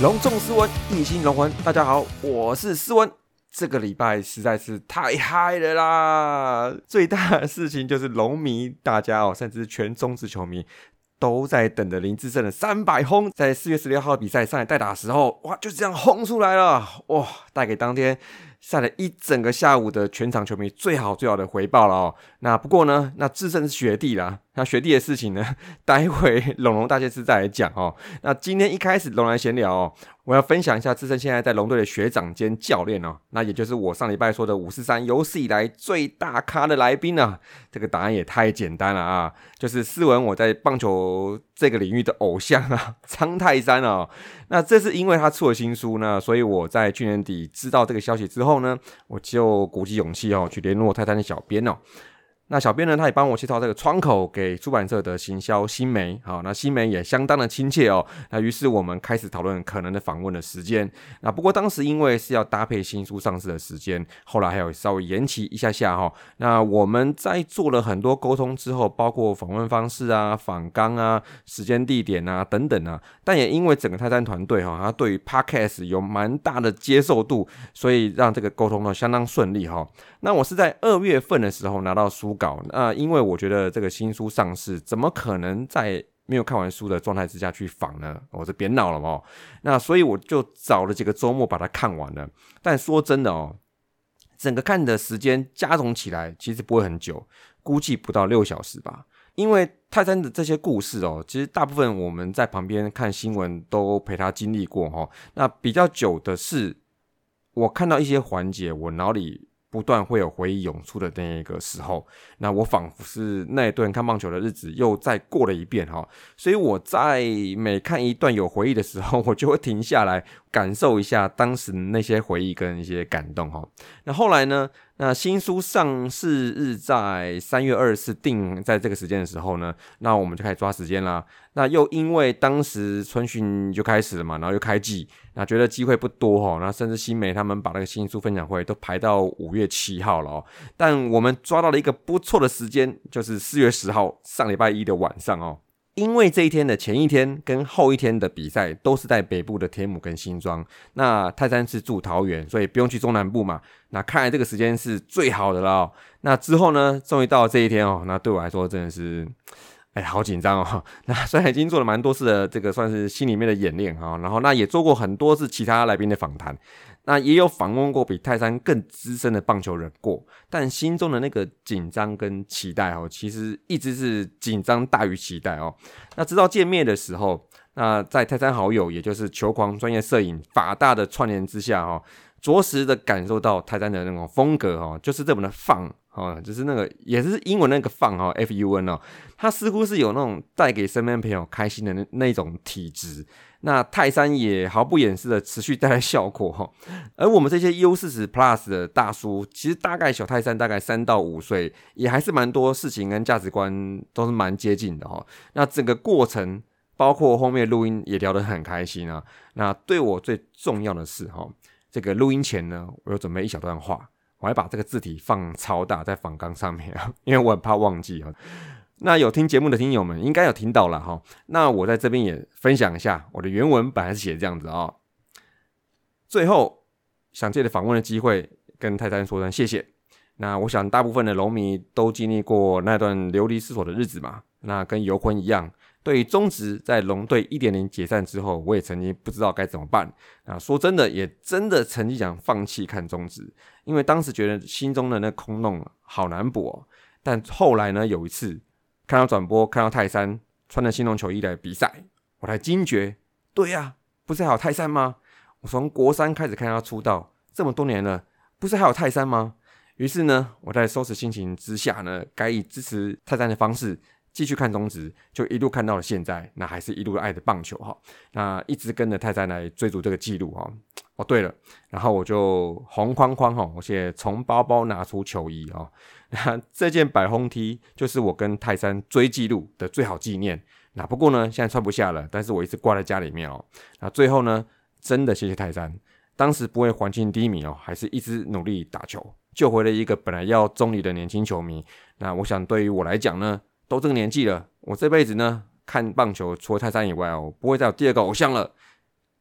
隆重斯文，一心龙魂。大家好，我是斯文。这个礼拜实在是太嗨了啦！最大的事情就是龙迷大家哦，甚至全中职球迷都在等着林志胜的三百轰，在四月十六号比赛上海代打的时候，哇，就这样轰出来了！哇，带给当天。晒了一整个下午的全场球迷最好最好的回报了哦。那不过呢，那智胜是学弟啦。那学弟的事情呢，待会 龙龙大件事再来讲哦。那今天一开始龙来闲聊，我要分享一下智胜现在在龙队的学长兼教练哦。那也就是我上礼拜说的五四三有史以来最大咖的来宾呢。这个答案也太简单了啊，就是斯文我在棒球这个领域的偶像啊，苍泰山啊。那这是因为他出了新书呢，所以我在去年底知道这个消息之后呢，我就鼓起勇气哦，去联络泰山的小编哦。那小编呢，他也帮我介绍这个窗口给出版社的行销新媒，好，那新媒也相当的亲切哦。那于是我们开始讨论可能的访问的时间。那不过当时因为是要搭配新书上市的时间，后来还有稍微延期一下下哈。那我们在做了很多沟通之后，包括访问方式啊、访纲啊、时间地点啊等等啊，但也因为整个泰山团队哈，他对于 Podcast 有蛮大的接受度，所以让这个沟通呢相当顺利哈。那我是在二月份的时候拿到书稿，那因为我觉得这个新书上市，怎么可能在没有看完书的状态之下去访呢？我是别闹了哦。那所以我就找了几个周末把它看完了。但说真的哦，整个看的时间加总起来其实不会很久，估计不到六小时吧。因为泰山的这些故事哦，其实大部分我们在旁边看新闻都陪他经历过哈。那比较久的是，我看到一些环节，我脑里。不断会有回忆涌出的那个时候，那我仿佛是那一段看棒球的日子又再过了一遍哈，所以我在每看一段有回忆的时候，我就会停下来感受一下当时那些回忆跟一些感动哈。那后来呢？那新书上市日在三月二十四定在这个时间的时候呢，那我们就开始抓时间啦。那又因为当时春训就开始了嘛，然后又开季，那觉得机会不多哈，那甚至新媒他们把那个新书分享会都排到五月七号了哦。但我们抓到了一个不错的时间，就是四月十号上礼拜一的晚上哦。因为这一天的前一天跟后一天的比赛都是在北部的天母跟新庄，那泰山是住桃园，所以不用去中南部嘛。那看来这个时间是最好的了。那之后呢，终于到了这一天哦，那对我来说真的是，哎，好紧张哦。那虽然已经做了蛮多次的这个算是心里面的演练哈，然后那也做过很多次其他来宾的访谈。那也有访问过比泰山更资深的棒球人过，但心中的那个紧张跟期待哦，其实一直是紧张大于期待哦。那直到见面的时候，那在泰山好友，也就是球狂专业摄影法大的串联之下哦，着实的感受到泰山的那种风格哦，就是这么的放哦，就是那个也是英文那个放哈，F U N 哦，他似乎是有那种带给身边朋友开心的那那种体质。那泰山也毫不掩饰的持续带来效果哈，而我们这些 U 四十 Plus 的大叔，其实大概小泰山大概三到五岁，也还是蛮多事情跟价值观都是蛮接近的哈。那整个过程，包括后面录音也聊得很开心啊。那对我最重要的是哈，这个录音前呢，我有准备一小段话，我还把这个字体放超大在仿纲上面啊，因为我很怕忘记啊。那有听节目的听友们应该有听到了哈，那我在这边也分享一下我的原文，本来是写这样子啊。最后想借着访问的机会跟泰山说声谢谢。那我想大部分的龙迷都经历过那段流离失所的日子嘛，那跟游魂一样，对于中职在龙队一点零解散之后，我也曾经不知道该怎么办。啊，说真的，也真的曾经想放弃看中职，因为当时觉得心中的那空洞好难补哦。但后来呢，有一次。看到转播，看到泰山穿着新龙球衣来比赛，我才惊觉，对呀，不是还有泰山吗？我从国三开始看他出道，这么多年了，不是还有泰山吗？于是呢，我在收拾心情之下呢，改以支持泰山的方式继续看中职，就一路看到了现在，那还是一路爱的棒球哈，那一直跟着泰山来追逐这个记录哈。哦，对了，然后我就红框框哈，我现在从包包拿出球衣啊，那 这件百轰 T 就是我跟泰山追记录的最好纪念。那不过呢，现在穿不下了，但是我一直挂在家里面哦。那最后呢，真的谢谢泰山，当时不会环境低迷哦，还是一直努力打球。救回了一个本来要中离的年轻球迷。那我想，对于我来讲呢，都这个年纪了，我这辈子呢看棒球，除了泰山以外哦，不会再有第二个偶像了。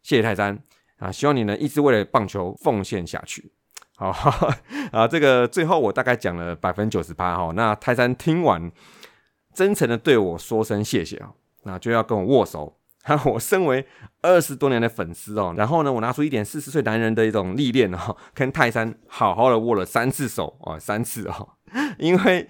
谢谢泰山啊！希望你能一直为了棒球奉献下去。好 啊，这个最后我大概讲了百分之九十八哈。那泰山听完，真诚的对我说声谢谢啊，那就要跟我握手。我身为二十多年的粉丝哦，然后呢，我拿出一点四十岁男人的一种历练哦，跟泰山好好的握了三次手哦，三次哦，因为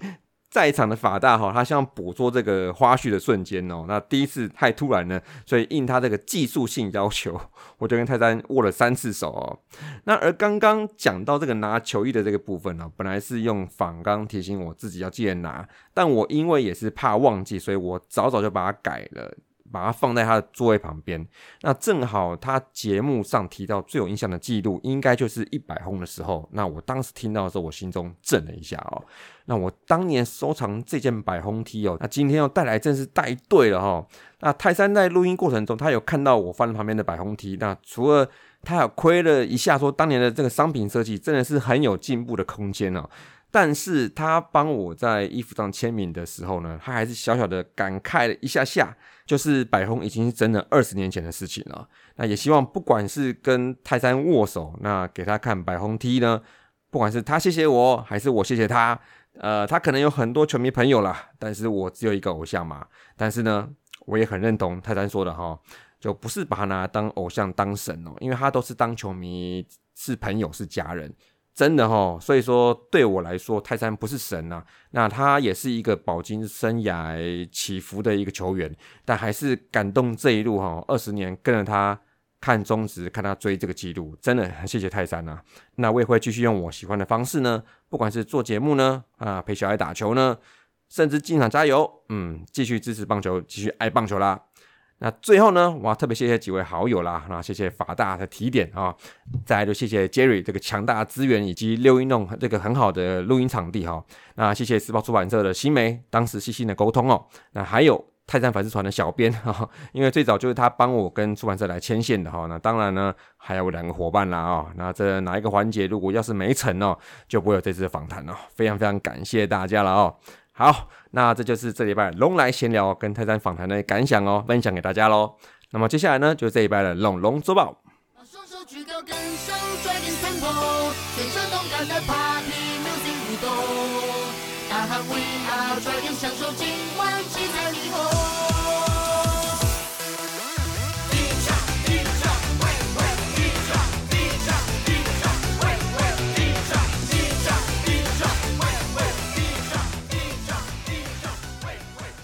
在场的法大哈，他想捕捉这个花絮的瞬间哦，那第一次太突然了，所以应他这个技术性要求，我就跟泰山握了三次手哦。那而刚刚讲到这个拿球衣的这个部分呢，本来是用仿钢提醒我自己要记得拿，但我因为也是怕忘记，所以我早早就把它改了。把它放在他的座位旁边，那正好他节目上提到最有印象的记录，应该就是一百轰的时候。那我当时听到的时候，我心中震了一下哦。那我当年收藏这件百轰 T 哦，那今天要带来，正是带对了哈。那泰山在录音过程中，他有看到我放在旁边的百轰 T，那除了他有亏了一下，说当年的这个商品设计真的是很有进步的空间哦。但是他帮我在衣服上签名的时候呢，他还是小小的感慨了一下下，就是百红已经是真的二十年前的事情了。那也希望不管是跟泰山握手，那给他看百红 T 呢，不管是他谢谢我，还是我谢谢他，呃，他可能有很多球迷朋友啦，但是我只有一个偶像嘛。但是呢，我也很认同泰山说的哈，就不是把他拿当偶像当神哦，因为他都是当球迷，是朋友，是家人。真的哈，所以说对我来说，泰山不是神呐，那他也是一个饱经生涯起伏的一个球员，但还是感动这一路哈，二十年跟着他看中职，看他追这个记录，真的很谢谢泰山呐。那我也会继续用我喜欢的方式呢，不管是做节目呢，啊陪小孩打球呢，甚至进场加油，嗯，继续支持棒球，继续爱棒球啦。那最后呢，我要特别谢谢几位好友啦，那谢谢法大的提点啊，再来就谢谢 Jerry 这个强大资源以及六音弄这个很好的录音场地哈，那谢谢时报出版社的新梅当时细心的沟通哦，那还有泰山粉丝团的小编哈，因为最早就是他帮我跟出版社来牵线的哈，那当然呢还有两个伙伴啦啊，那这哪一个环节如果要是没成哦，就不会有这次的访谈了，非常非常感谢大家了哦。好，那这就是这礼拜龙来闲聊跟泰山访谈的感想哦，分享给大家喽。那么接下来呢，就是这一拜的龙龙周报。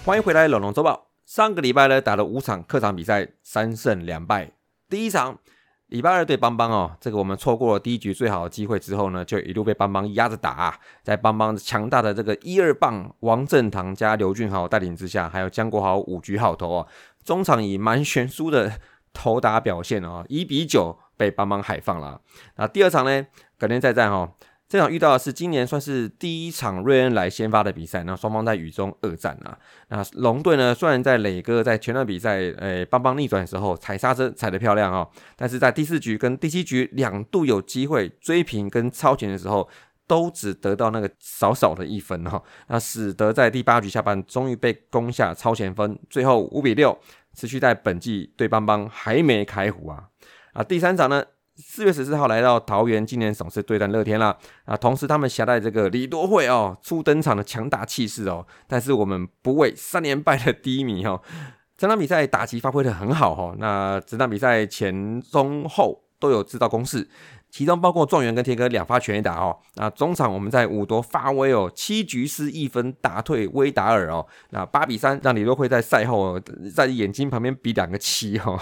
欢迎回来，龙龙周报。上个礼拜呢，打了五场客场比赛，三胜两败。第一场，礼拜二对邦邦哦，这个我们错过了第一局最好的机会之后呢，就一路被邦邦压着打。在邦邦强大的这个一二棒王正堂加刘俊豪带领之下，还有江国豪五局好投啊，中场以蛮悬殊的投打表现哦，一比九被邦邦海放了。那第二场呢，隔天再战哦。这场遇到的是今年算是第一场瑞恩来先发的比赛，那双方在雨中二战啊。那龙队呢，虽然在磊哥在前段比赛诶邦邦逆转的时候踩刹车踩得漂亮哦，但是在第四局跟第七局两度有机会追平跟超前的时候，都只得到那个少少的一分哈，那使得在第八局下半终于被攻下超前分，最后五比六，持续在本季对邦邦还没开胡啊啊！第三场呢？四月十四号来到桃园，今年首次对战乐天啦。啊！同时他们携带这个李多惠哦，初登场的强大气势哦。但是我们不畏三连败的低迷哦，这场比赛打击发挥的很好哈。那这场比赛前中后都有制造攻势，其中包括状元跟天哥两发全垒打哦。那中场我们在五夺发威哦，七局失一分打退威达尔哦。那八比三让李多惠在赛后在眼睛旁边比两个七哦。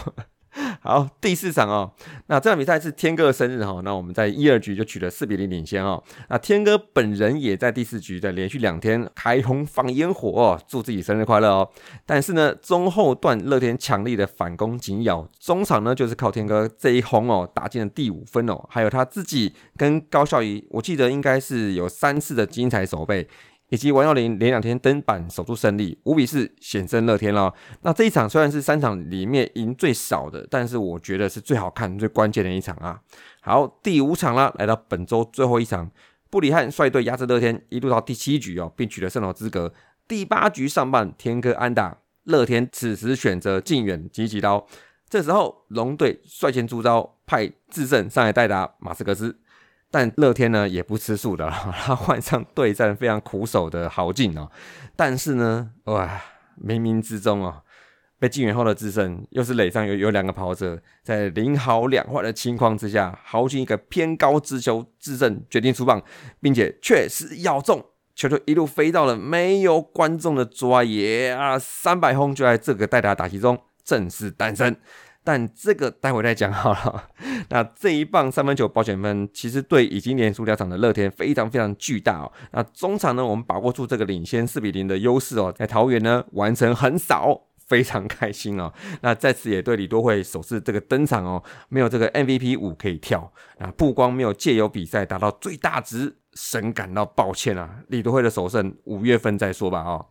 好，第四场哦，那这场比赛是天哥的生日哈，那我们在一二局就取得四比零领先哦。那天哥本人也在第四局的连续两天开轰放烟火哦，祝自己生日快乐哦。但是呢，中后段乐天强力的反攻紧咬，中场呢就是靠天哥这一轰哦，打进了第五分哦，还有他自己跟高孝仪，我记得应该是有三次的精彩守备。以及王耀林连两天登板守住胜利，五比四险胜乐天了。那这一场虽然是三场里面赢最少的，但是我觉得是最好看、最关键的一场啊。好，第五场啦，来到本周最后一场，布里汉率队压制乐天，一路到第七局哦，并取得胜投资格。第八局上半，天哥安打，乐天此时选择近远急急刀。这时候龙队率先出招，派智胜上来代打马斯克斯。但乐天呢也不吃素的，他换上对战非常苦手的豪进哦。但是呢，哇，冥冥之中哦，被禁援后的智胜又是垒上有有两个跑者，在零好两坏的情况之下，豪进一个偏高直球，智胜决定出棒，并且确实咬中，球就一路飞到了没有观众的抓野啊，三百轰就在这个代打打击中正式诞生。但这个待会再讲好了。那这一棒三分球保险分，其实对已经连输两场的乐天非常非常巨大哦。那中场呢，我们把握住这个领先四比零的优势哦，在桃园呢完成横扫，非常开心哦。那在此也对李多惠首次这个登场哦，没有这个 MVP 五可以跳，啊，不光没有借由比赛达到最大值，深感到抱歉啊。李多惠的首胜五月份再说吧哦。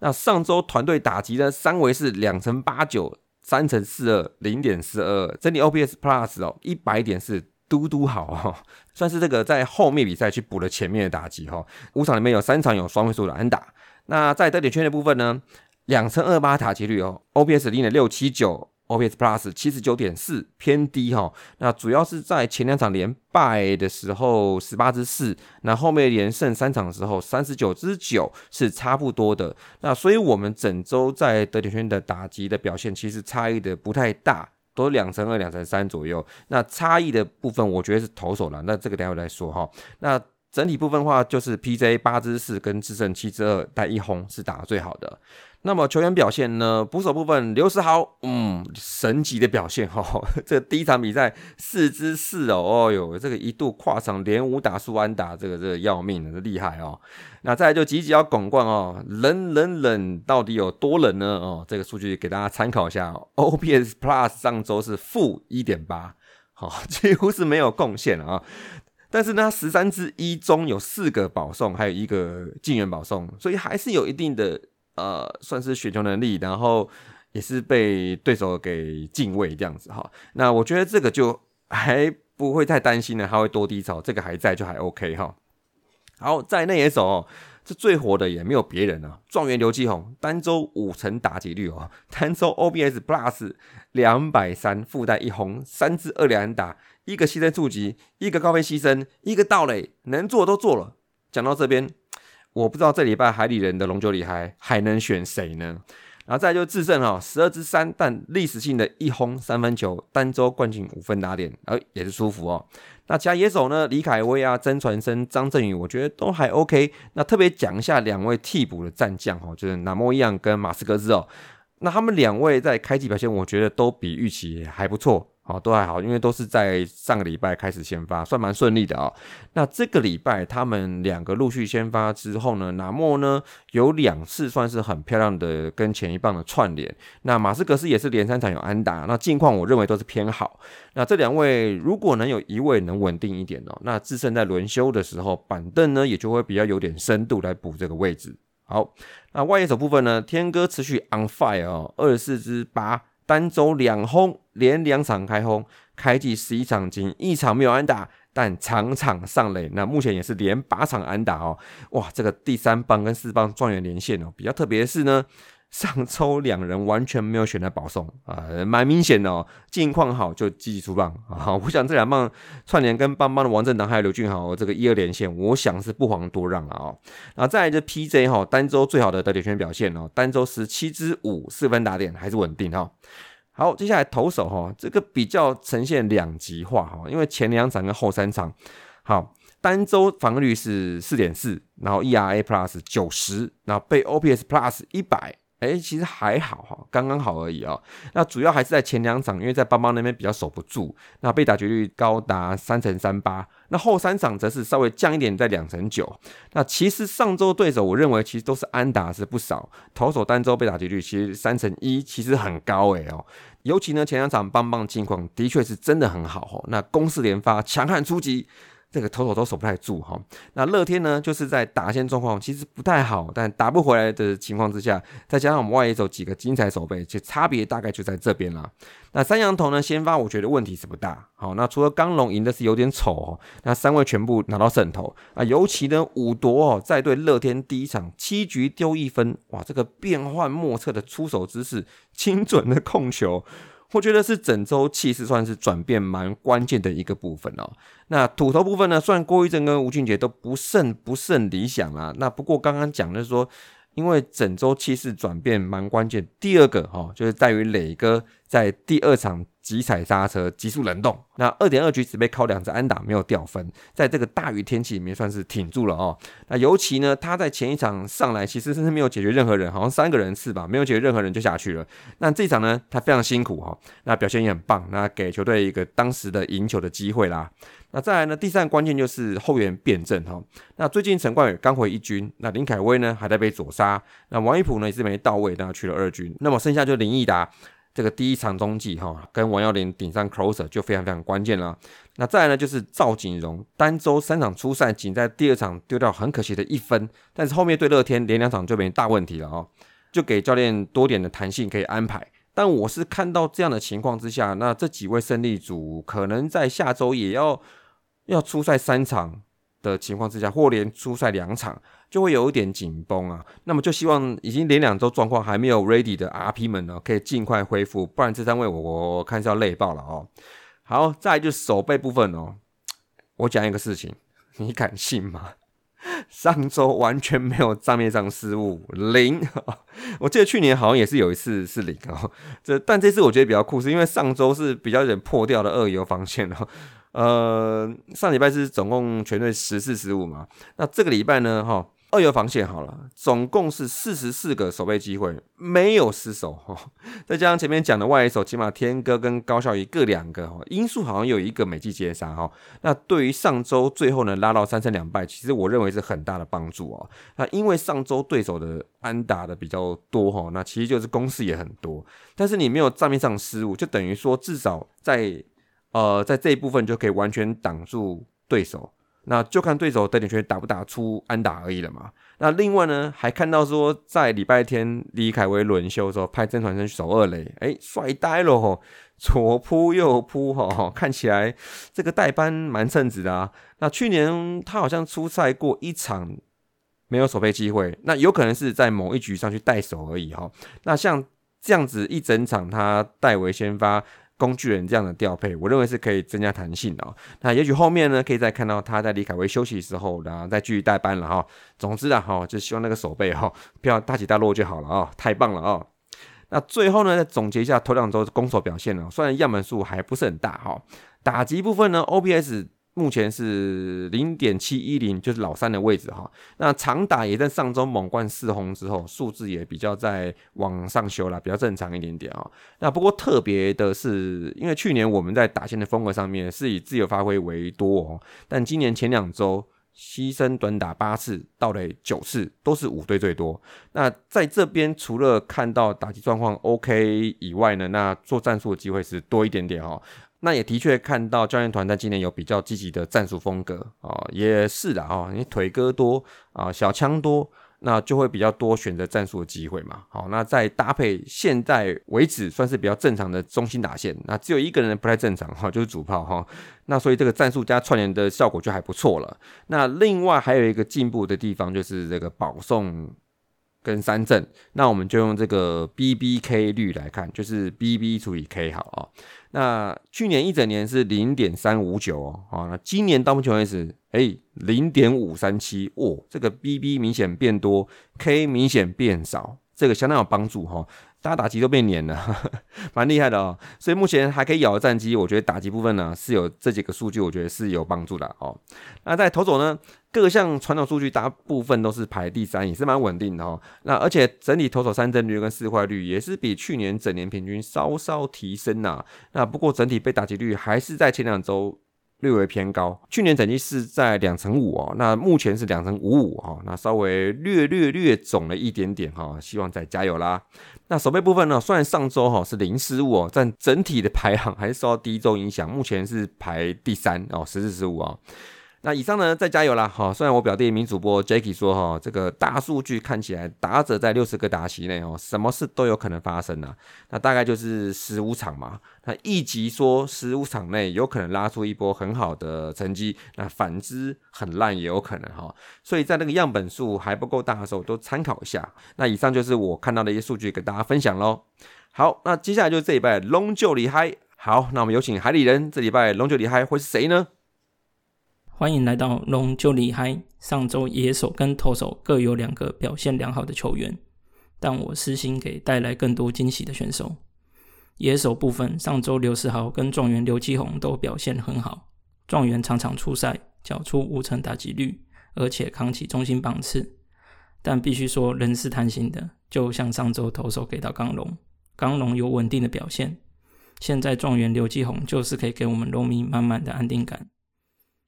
那上周团队打击的三围是两成八九。三乘四二零点四二，整体 OPS Plus 哦，一百点是嘟嘟好哦，算是这个在后面比赛去补了前面的打击哈。五场里面有三场有双位数的安打，那在得点圈的部分呢，两乘二八打击率哦，OPS 零点六七九。OPS Plus 七十九点四偏低哈，那主要是在前两场连败的时候十八支四，那后面连胜三场的时候三十九支九是差不多的。那所以我们整周在德铁圈的打击的表现其实差异的不太大，都两成二、两成三左右。那差异的部分，我觉得是投手了。那这个待会再说哈。那整体部分的话，就是 PJ 八支四跟智胜七支二带一轰是打的最好的。那么球员表现呢？捕手部分，刘世豪，嗯，神级的表现哈。这第一场比赛四支四哦，哦哟，这个一度跨场连五打数安打，这个这个要命的，厉害哦。那再来就积极要拱冠哦，冷冷冷，到底有多冷呢？哦，这个数据给大家参考一下，OPS Plus 上周是负一点八，好，几乎是没有贡献啊。但是呢，十三支一中有四个保送，还有一个进援保送，所以还是有一定的。呃，算是选球能力，然后也是被对手给敬畏这样子哈。那我觉得这个就还不会太担心呢，他会多低潮，这个还在就还 OK 哈。好，在内野手，这最火的也没有别人了，状元刘继宏，单周五成打击率哦，单周 OBS Plus 两百三，附带一红，三支二连打，一个牺牲触及，一个高飞牺牲，一个盗垒，能做都做了。讲到这边。我不知道这礼拜海里人的龙九里还还能选谁呢？然后再就自胜哈，十二支三，但历史性的一轰三分球，单周冠军五分打点，哎，也是舒服哦。那其他野手呢？李凯威啊，曾传生、张振宇，我觉得都还 OK。那特别讲一下两位替补的战将哈，就是纳莫伊样跟马斯克斯哦。那他们两位在开季表现，我觉得都比预期还不错。好，都还好，因为都是在上个礼拜开始先发，算蛮顺利的啊。那这个礼拜他们两个陆续先发之后呢，纳莫呢有两次算是很漂亮的跟前一棒的串联。那马斯格斯也是连三场有安打，那近况我认为都是偏好。那这两位如果能有一位能稳定一点哦，那智胜在轮休的时候板凳呢也就会比较有点深度来补这个位置。好，那外野手部分呢，天哥持续 on fire 哦，二十四支八。单周两轰，连两场开轰，开季十一场仅一场没有安打，但场场上垒。那目前也是连八场安打哦，哇，这个第三棒跟四棒状元连线哦，比较特别的是呢，上周两人完全没有选择保送啊，蛮明显的哦，近况好就积极出棒啊。我想这两棒串联跟棒棒的王振堂还有刘俊豪这个一二连线，我想是不遑多让啊哦。然后再来就 PJ 哈，单周最好的得点圈表现哦，单周十七支五四分打点还是稳定哈。好，接下来投手哈，这个比较呈现两极化哈，因为前两场跟后三场，好，单周防御率是四点四，然后 ERA Plus 九十，然后被 OPS Plus 一百，哎，其实还好哈，刚刚好而已哦。那主要还是在前两场，因为在邦邦那边比较守不住，那被打击率高达三成三八。那后三场则是稍微降一点，在两成九。那其实上周对手，我认为其实都是安打是不少，投手单周被打击率其实三成一，其实很高哎哦。尤其呢前两场邦邦的近况的确是真的很好哦。那攻势连发，强悍出击。这个头手都守不太住哈，那乐天呢，就是在打线状况其实不太好，但打不回来的情况之下，再加上我们外野手几个精彩守备，其实差别大概就在这边啦。那三羊头呢，先发我觉得问题是不大，好，那除了刚龙赢的是有点丑哦，那三位全部拿到胜投啊，尤其呢五夺哦，在对乐天第一场七局丢一分，哇，这个变幻莫测的出手姿势，精准的控球。我觉得是整周气势算是转变蛮关键的一个部分哦。那土头部分呢，虽然郭一正跟吴俊杰都不甚不甚理想啦。那不过刚刚讲的是说。因为整周气势转变蛮关键，第二个哈就是在于磊哥在第二场急踩刹车，急速冷冻，那二点二局只被靠两只安打没有掉分，在这个大雨天气里面算是挺住了哦。那尤其呢，他在前一场上来其实是没有解决任何人，好像三个人次吧，没有解决任何人就下去了。那这场呢，他非常辛苦哈，那表现也很棒，那给球队一个当时的赢球的机会啦。那再来呢？第三个关键就是后援辩证哈。那最近陈冠宇刚回一军，那林凯威呢还在被左杀。那王一普呢也是没到位，那去了二军。那么剩下就林毅达这个第一场中继哈，跟王耀林顶上 closer 就非常非常关键了。那再来呢就是赵景荣，单周三场出赛，仅在第二场丢掉很可惜的一分，但是后面对乐天连两场就没大问题了哦，就给教练多点的弹性可以安排。但我是看到这样的情况之下，那这几位胜利组可能在下周也要。要出赛三场的情况之下，或连出赛两场，就会有一点紧绷啊。那么就希望已经连两周状况还没有 ready 的 RP 们呢，可以尽快恢复，不然这三位我我看是要累爆了哦。好，再就是手背部分哦。我讲一个事情，你敢信吗？上周完全没有账面上失误，零。我记得去年好像也是有一次是零哦。这但这次我觉得比较酷，是因为上周是比较有点破掉的二游防线哦。呃，上礼拜是总共全队十四失误嘛？那这个礼拜呢？哈，二游防线好了，总共是四十四个守备机会，没有失手哈。再加上前面讲的外野手，起码天哥跟高孝仪各两个哈，因素好像有一个美季接杀哈。那对于上周最后呢拉到三胜两败，其实我认为是很大的帮助哦。那因为上周对手的安打的比较多哈，那其实就是攻势也很多，但是你没有账面上失误，就等于说至少在。呃，在这一部分就可以完全挡住对手，那就看对手得点圈打不打出安打而已了嘛。那另外呢，还看到说在礼拜天李凯威轮休的时候，派曾传生守二垒，哎，帅呆了吼，左扑右扑哈，看起来这个代班蛮称职的啊。那去年他好像出赛过一场没有守备机会，那有可能是在某一局上去代守而已哈。那像这样子一整场他代为先发。工具人这样的调配，我认为是可以增加弹性的。那也许后面呢，可以再看到他在李凯威休息的时候，然后再继续代班了哈。总之啊，哈，就希望那个手背哈不要大起大落就好了啊，太棒了啊。那最后呢，再总结一下头两周攻守表现呢，虽然样本数还不是很大哈，打击部分呢，OPS。目前是零点七一零，就是老三的位置哈。那长打也在上周猛冠四红之后，数字也比较在往上修了，比较正常一点点啊。那不过特别的是，因为去年我们在打线的风格上面是以自由发挥为多哦，但今年前两周牺牲短打八次，到垒九次，都是五队最多。那在这边除了看到打击状况 OK 以外呢，那做战术的机会是多一点点哦。那也的确看到教练团在今年有比较积极的战术风格啊，也是的啊，你腿哥多啊，小枪多，那就会比较多选择战术的机会嘛。好，那再搭配现在为止算是比较正常的中心打线，那只有一个人不太正常哈，就是主炮哈。那所以这个战术加串联的效果就还不错了。那另外还有一个进步的地方就是这个保送。跟三振，那我们就用这个 B B K 率来看，就是 B B 除以 K 好啊。那去年一整年是零点三五九哦，啊，那今年到目前为止，哎，零点五三七哦，这个 B B 明显变多，K 明显变少，这个相当有帮助哈。大家打击都被碾了，蛮厉害的哦。所以目前还可以咬的战机，我觉得打击部分呢是有这几个数据，我觉得是有帮助的哦。那在投手呢，各项传统数据大部分都是排第三，也是蛮稳定的哦。那而且整体投手三振率跟四坏率也是比去年整年平均稍稍提升呐。那不过整体被打击率还是在前两周。略微偏高，去年整绩是在两成五哦，那目前是两成五五哈，那稍微略略略肿了一点点哈，希望再加油啦。那守备部分呢，虽然上周哈是零失误哦，但整体的排行还是受到第一周影响，目前是排第三哦，十四十五哦。那以上呢，再加油啦！哈，虽然我表弟名主播 Jacky 说哈，这个大数据看起来打者在六十个打席内哦，什么事都有可能发生啊。那大概就是十五场嘛。那一集说十五场内有可能拉出一波很好的成绩，那反之很烂也有可能哈。所以在那个样本数还不够大的时候，都参考一下。那以上就是我看到的一些数据跟大家分享喽。好，那接下来就是这礼拜龙就厉害。好，那我们有请海里人，这礼拜龙就厉害会是谁呢？欢迎来到龙就厉害。上周野手跟投手各有两个表现良好的球员，但我私心给带来更多惊喜的选手。野手部分，上周刘世豪跟状元刘继宏都表现很好。状元场场出赛，缴出五成打击率，而且扛起中心榜次。但必须说，人是贪心的，就像上周投手给到刚龙，刚龙有稳定的表现。现在状元刘继宏就是可以给我们龙迷满满的安定感。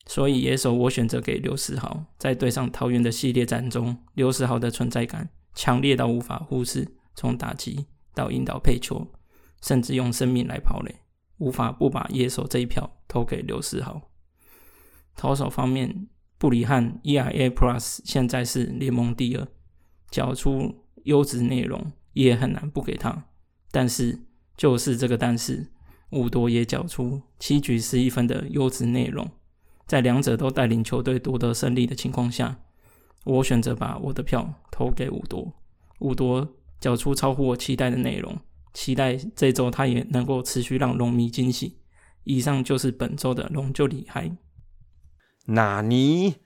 所以野手我选择给刘世豪，在对上桃园的系列战中，刘世豪的存在感强烈到无法忽视，从打击到引导配球，甚至用生命来跑垒，无法不把野手这一票投给刘世豪。投手方面，布里汉 ERA Plus 现在是联盟第二，缴出优质内容也很难不给他。但是就是这个但是，五多也缴出七局十一分的优质内容。在两者都带领球队夺得胜利的情况下，我选择把我的票投给五多。五多缴出超乎我期待的内容，期待这周他也能够持续让龙迷惊喜。以上就是本周的龙就厉害。纳尼？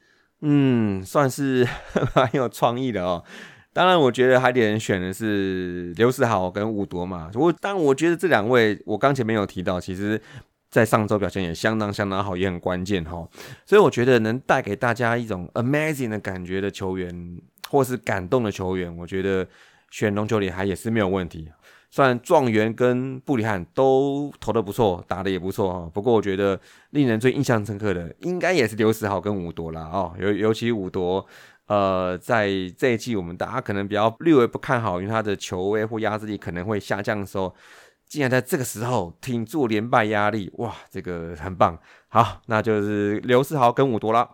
嗯，算是 蛮有创意的哦。当然，我觉得海底人选的是刘世豪跟五多嘛。我但我觉得这两位，我刚前面有提到，其实。在上周表现也相当相当好，也很关键哈，所以我觉得能带给大家一种 amazing 的感觉的球员，或是感动的球员，我觉得选龙球里还也是没有问题。虽然状元跟布里汉都投的不错，打的也不错哈，不过我觉得令人最印象深刻的，应该也是刘世豪跟伍铎啦哦，尤尤其伍铎，呃，在这一季我们大家可能比较略微不看好，因为他的球威或压制力可能会下降的时候。竟然在这个时候挺住连败压力，哇，这个很棒。好，那就是刘世豪跟伍多了。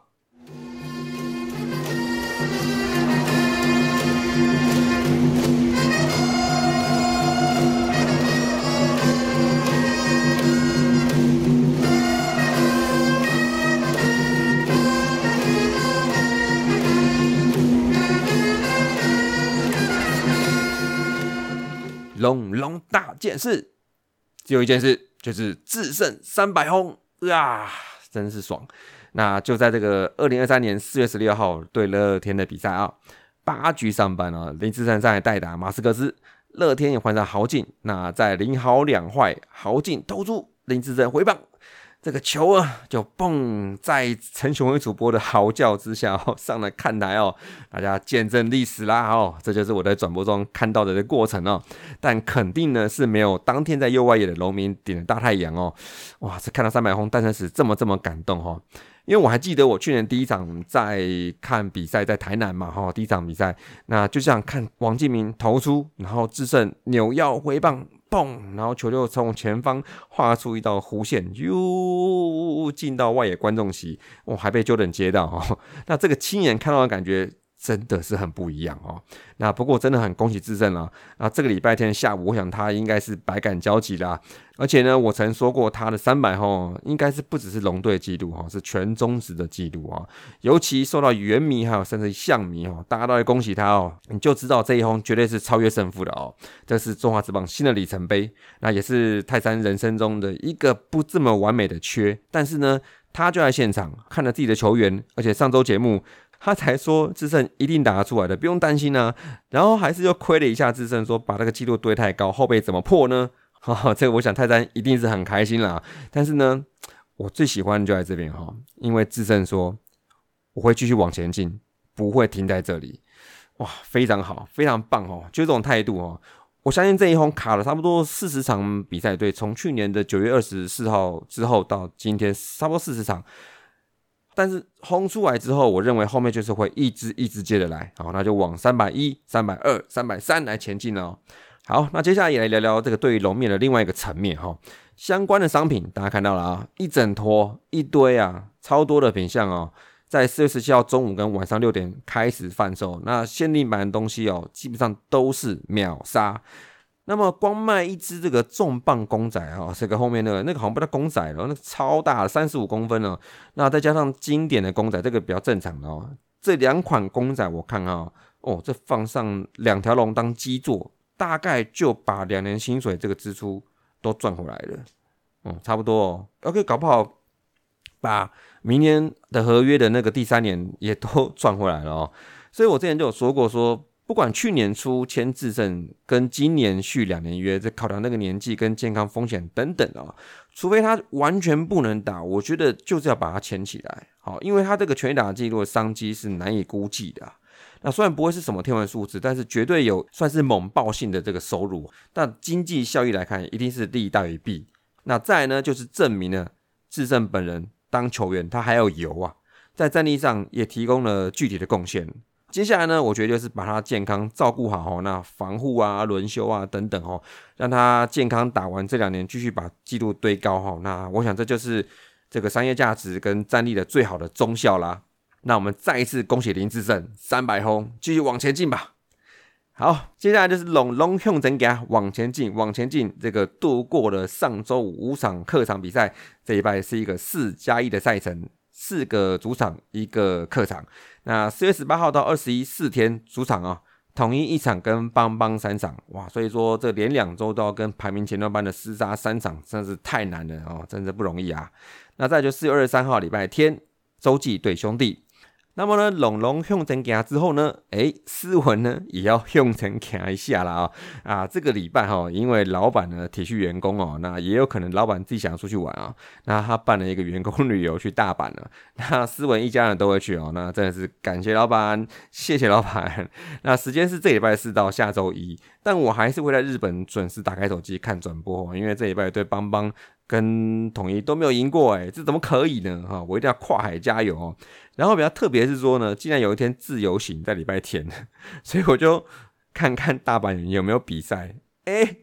龙龙大件事，只有一件事，就是制胜三百轰啊，真是爽！那就在这个二零二三年四月十六号对乐天的比赛啊，八局上半啊，林志胜上来代打马斯克斯，乐天也换上豪进，那在零好两坏，豪进投出林志胜回棒。这个球啊，就蹦在陈雄伟主播的嚎叫之下，上来看台哦，大家见证历史啦哦，这就是我在转播中看到的这过程哦。但肯定呢是没有当天在右外野的农民顶的大太阳哦，哇，这看到三百轰诞生时这么这么感动哈。因为我还记得我去年第一场在看比赛，在台南嘛哈，第一场比赛，那就像看王敬明投出，然后智胜扭腰挥棒。嘣！然后球就从前方画出一道弧线，又进到外野观众席，我，还被 Jordan 接到哦。那这个亲眼看到的感觉。真的是很不一样哦。那不过真的很恭喜智胜了。那这个礼拜天下午，我想他应该是百感交集啦。而且呢，我曾说过他的三百轰应该是不只是龙队纪录哈，是全中职的纪录啊。尤其受到原迷还有甚至象迷哈，大家都会恭喜他哦。你就知道这一轰绝对是超越胜负的哦。这是中华职棒新的里程碑，那也是泰山人生中的一个不这么完美的缺。但是呢，他就在现场看着自己的球员，而且上周节目。他才说智胜一定打得出来的，不用担心啊。然后还是又亏了一下智胜，说把这个记录堆太高，后背怎么破呢？哈哈，这个我想泰山一定是很开心啦。但是呢，我最喜欢就在这边哈，因为智胜说我会继续往前进，不会停在这里。哇，非常好，非常棒哦，就这种态度哦。我相信这一轰卡了差不多四十场比赛，对，从去年的九月二十四号之后到今天，差不多四十场。但是轰出来之后，我认为后面就是会一支一支接着来，好，那就往三百一、三百二、三百三来前进了。好，那接下来也来聊聊这个对于龙面的另外一个层面哈，相关的商品大家看到了啊，一整坨一堆啊，超多的品相哦。在四月十七号中午跟晚上六点开始贩售，那限定版的东西哦，基本上都是秒杀。那么光卖一只这个重磅公仔啊，这个后面那个那个好像不叫公仔了，那个超大，三十五公分了。那再加上经典的公仔，这个比较正常的哦。这两款公仔我看啊，哦，这放上两条龙当基座，大概就把两年薪水这个支出都赚回来了。嗯，差不多哦。OK，搞不好把。明年的合约的那个第三年也都 赚回来了哦，所以我之前就有说过，说不管去年初签智胜跟今年续两年约，这考量那个年纪跟健康风险等等啊，除非他完全不能打，我觉得就是要把它签起来，好，因为他这个全打记录的商机是难以估计的。那虽然不会是什么天文数字，但是绝对有算是猛爆性的这个收入，但经济效益来看，一定是利大于弊。那再来呢，就是证明了智胜本人。当球员，他还有油啊，在战力上也提供了具体的贡献。接下来呢，我觉得就是把他健康照顾好哦，那防护啊、轮休啊等等哦，让他健康打完这两年，继续把纪录堆高哈。那我想这就是这个商业价值跟战力的最好的忠孝啦。那我们再一次恭喜林志胜三百轰，继续往前进吧。好，接下来就是龙龙向前行，往前进，往前进。这个度过了上周五五场客场比赛，这一拜是一个四加一的赛程，四个主场，一个客场。那四月十八号到二十一四天主场啊，统一一场跟邦邦三场，哇，所以说这连两周都要跟排名前段班的厮杀三场，真是太难了哦，真的不容易啊。那再就四月二十三号礼拜天，周记对兄弟。那么呢，龙龙向前行之后呢，哎，思文呢也要向前行一下了啊啊！这个礼拜哈，因为老板呢体恤员工哦，那也有可能老板自己想要出去玩啊，那他办了一个员工旅游去大阪了，那思文一家人都会去哦，那真的是感谢老板，谢谢老板。那时间是这礼拜四到下周一，但我还是会在日本准时打开手机看转播，因为这礼拜对邦邦。跟统一都没有赢过，哎，这怎么可以呢？哈，我一定要跨海加油哦。然后比较特别是说呢，既然有一天自由行在礼拜天，所以我就看看大阪有没有比赛。哎，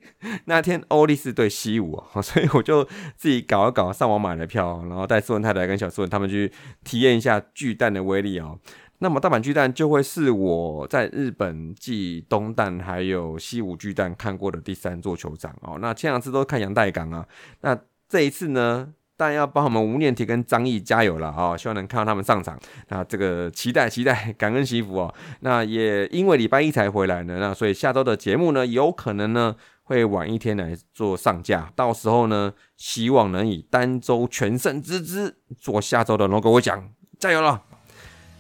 那天欧力士对西武，所以我就自己搞一搞，上网买了票，然后带斯文太太跟小斯文他们去体验一下巨蛋的威力哦。那么大阪巨蛋就会是我在日本继东蛋还有西武巨蛋看过的第三座球场哦。那前两次都看杨代港啊，那。这一次呢，当然要帮我们吴念提跟张毅加油了啊！希望能看到他们上场。那这个期待期待，感恩惜福哦。那也因为礼拜一才回来呢，那所以下周的节目呢，有可能呢会晚一天来做上架。到时候呢，希望能以单周全胜之姿做下周的龙狗奖，加油了！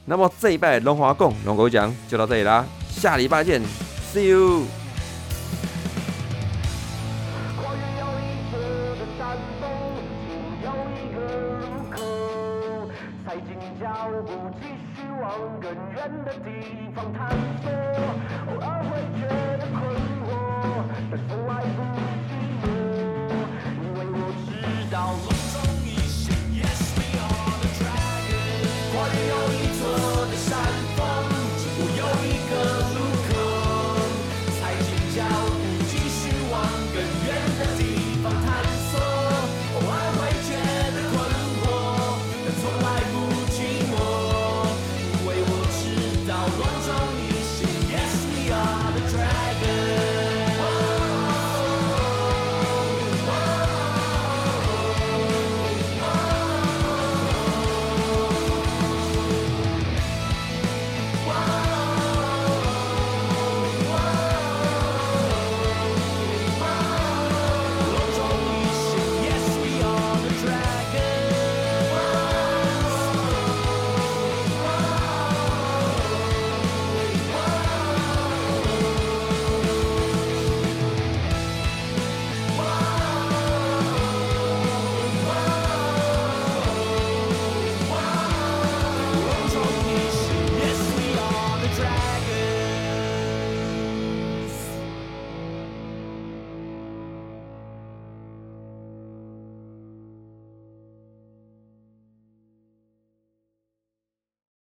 那么这一拜龙华共龙狗奖就到这里啦，下礼拜见，See you。